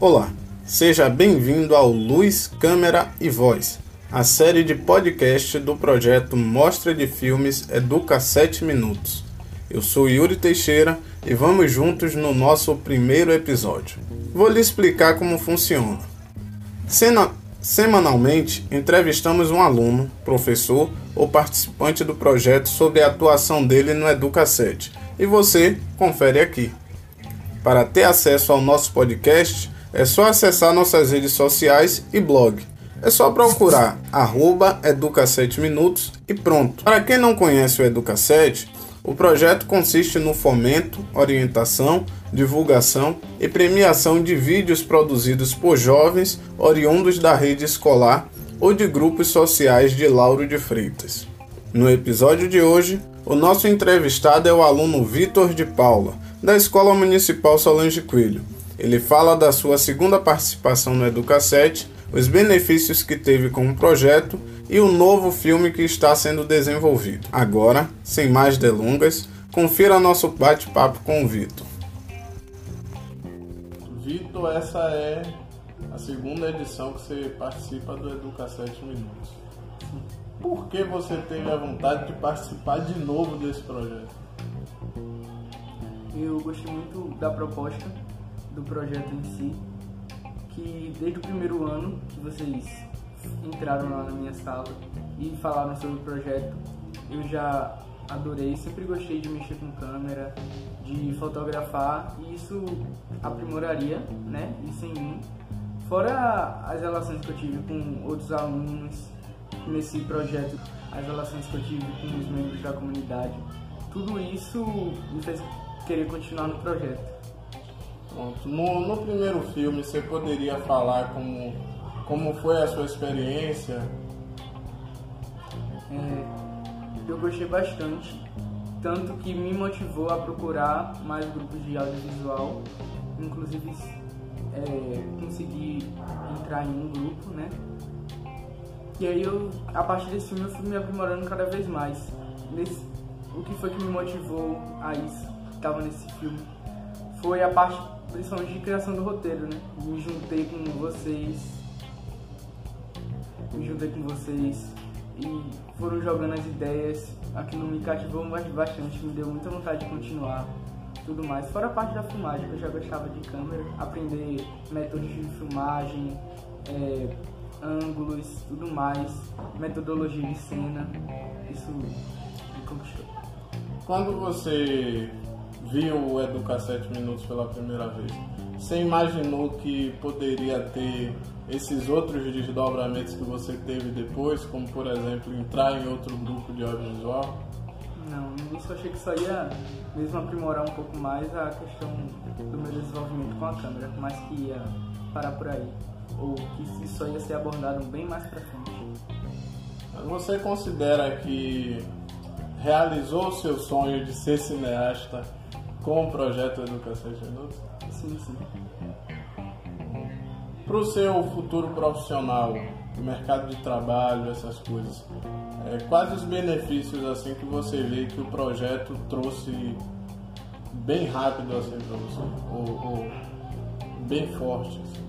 Olá, seja bem-vindo ao Luz, Câmera e Voz, a série de podcast do projeto Mostra de Filmes Educa 7 Minutos. Eu sou Yuri Teixeira e vamos juntos no nosso primeiro episódio. Vou lhe explicar como funciona. Sena Semanalmente, entrevistamos um aluno, professor ou participante do projeto sobre a atuação dele no Educa7 e você confere aqui. Para ter acesso ao nosso podcast, é só acessar nossas redes sociais e blog. É só procurar arroba Educa 7 Minutos e pronto. Para quem não conhece o Educa 7, o projeto consiste no fomento, orientação, divulgação e premiação de vídeos produzidos por jovens oriundos da rede escolar ou de grupos sociais de Lauro de Freitas. No episódio de hoje, o nosso entrevistado é o aluno Vitor de Paula, da Escola Municipal Solange Coelho. Ele fala da sua segunda participação no Educa7, os benefícios que teve com o projeto e o novo filme que está sendo desenvolvido. Agora, sem mais delongas, confira nosso bate-papo com o Vitor. Vitor, essa é a segunda edição que você participa do Educa 7 Minutos. Por que você teve a vontade de participar de novo desse projeto? Eu gostei muito da proposta do projeto em si, que desde o primeiro ano que vocês entraram lá na minha sala e falaram sobre o projeto, eu já adorei, sempre gostei de mexer com câmera, de fotografar e isso aprimoraria, né, isso em mim. Fora as relações que eu tive com outros alunos nesse projeto, as relações que eu tive com os membros da comunidade, tudo isso me fez querer continuar no projeto. Pronto. No, no primeiro filme, você poderia falar como, como foi a sua experiência? É, eu gostei bastante, tanto que me motivou a procurar mais grupos de audiovisual, inclusive é, consegui entrar em um grupo, né? E aí eu, a partir desse filme eu fui me aprimorando cada vez mais. Nesse, o que foi que me motivou a isso, que estava nesse filme, foi a parte principalmente de criação do roteiro, né? Me juntei com vocês, me juntei com vocês e foram jogando as ideias. Aquilo me cativou bastante, me deu muita vontade de continuar, tudo mais. Fora a parte da filmagem, que eu já gostava de câmera, aprender métodos de filmagem, é, ângulos, tudo mais, metodologia de cena, isso me conquistou. Quando você viu o Educa 7 Minutos pela primeira vez, você imaginou que poderia ter esses outros desdobramentos que você teve depois, como por exemplo entrar em outro grupo de audiovisual? Não, no início eu achei que só ia mesmo aprimorar um pouco mais a questão do meu desenvolvimento com a câmera, mas que ia parar por aí, ou que isso ia ser abordado bem mais pra frente. Você considera que realizou o seu sonho de ser cineasta com o projeto Educação Minutos? Sim, sim. Para o seu futuro profissional, mercado de trabalho, essas coisas, é, quais os benefícios assim que você vê que o projeto trouxe bem rápido assim para você, ou, ou, bem forte? Assim?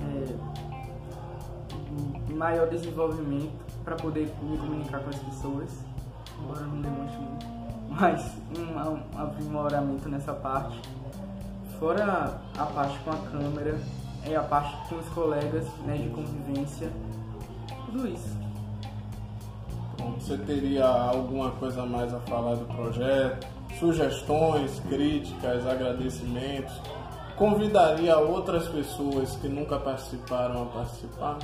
É, maior desenvolvimento para poder me comunicar com as pessoas, embora não demonstre muito mas um, um aprimoramento nessa parte. Fora a parte com a câmera, é a parte com os colegas, né, de convivência, tudo isso. Você teria alguma coisa mais a falar do projeto? Sugestões, críticas, agradecimentos? Convidaria outras pessoas que nunca participaram a participar?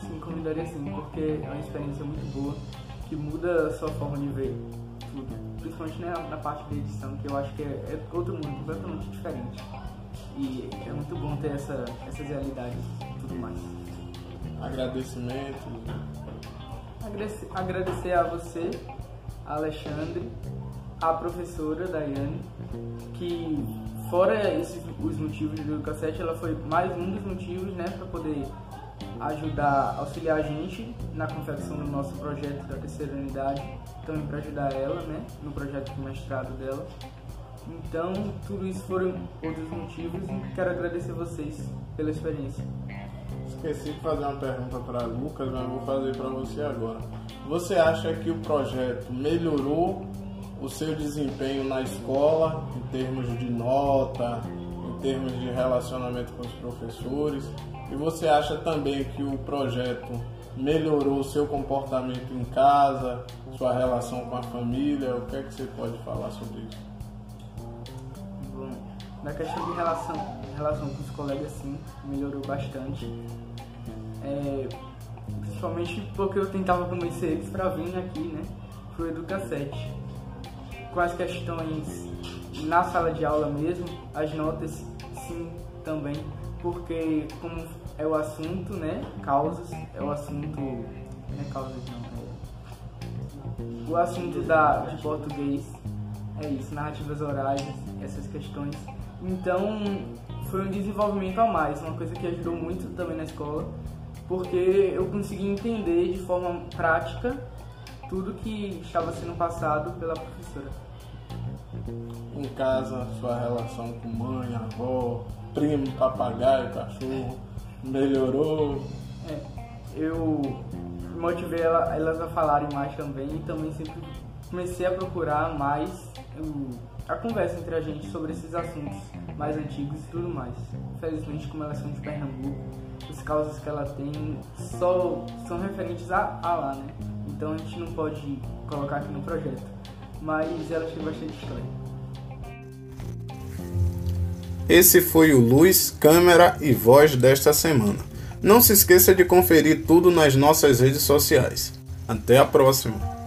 Sim, convidaria sim, porque é uma experiência muito boa que muda a sua forma de ver tudo principalmente na, na, parte da edição, que eu acho que é, é outro mundo completamente diferente. E é muito bom ter essa, essas realidades e tudo mais. Agradecimento. Agradecer, agradecer a você, a Alexandre, a professora Daiane, que fora esses os motivos do cassete, ela foi mais um dos motivos, né, para poder ajudar, auxiliar a gente na confecção do nosso projeto da terceira unidade também para ajudar ela, né, no projeto de mestrado dela. Então, tudo isso foram outros motivos e quero agradecer vocês pela experiência. Esqueci de fazer uma pergunta para Lucas, mas vou fazer para você agora. Você acha que o projeto melhorou o seu desempenho na escola, em termos de nota, em termos de relacionamento com os professores? E você acha também que o projeto melhorou o seu comportamento em casa, sua relação com a família? O que é que você pode falar sobre isso? Bom, na questão de relação, relação com os colegas, sim, melhorou bastante. É, principalmente porque eu tentava convencer eles para vir aqui, né, pro Educa 7. Com as questões na sala de aula mesmo, as notas, sim, também, porque como é o assunto, né, causas, é o assunto, não é causas não, é o assunto da, de português, é isso, narrativas orais, essas questões. Então, foi um desenvolvimento a mais, uma coisa que ajudou muito também na escola, porque eu consegui entender de forma prática tudo que estava sendo passado pela professora. Em casa, sua relação com mãe, avó, primo, papagaio, cachorro, melhorou? É, eu motivei ela, elas a falarem mais também e também sempre comecei a procurar mais a conversa entre a gente sobre esses assuntos mais antigos e tudo mais. Infelizmente, como elas são de Pernambuco, as causas que ela tem só são referentes a, a lá, né? Então a gente não pode colocar aqui no projeto. Mas ela tem bastante história. Esse foi o Luz, Câmera e Voz desta semana. Não se esqueça de conferir tudo nas nossas redes sociais. Até a próxima!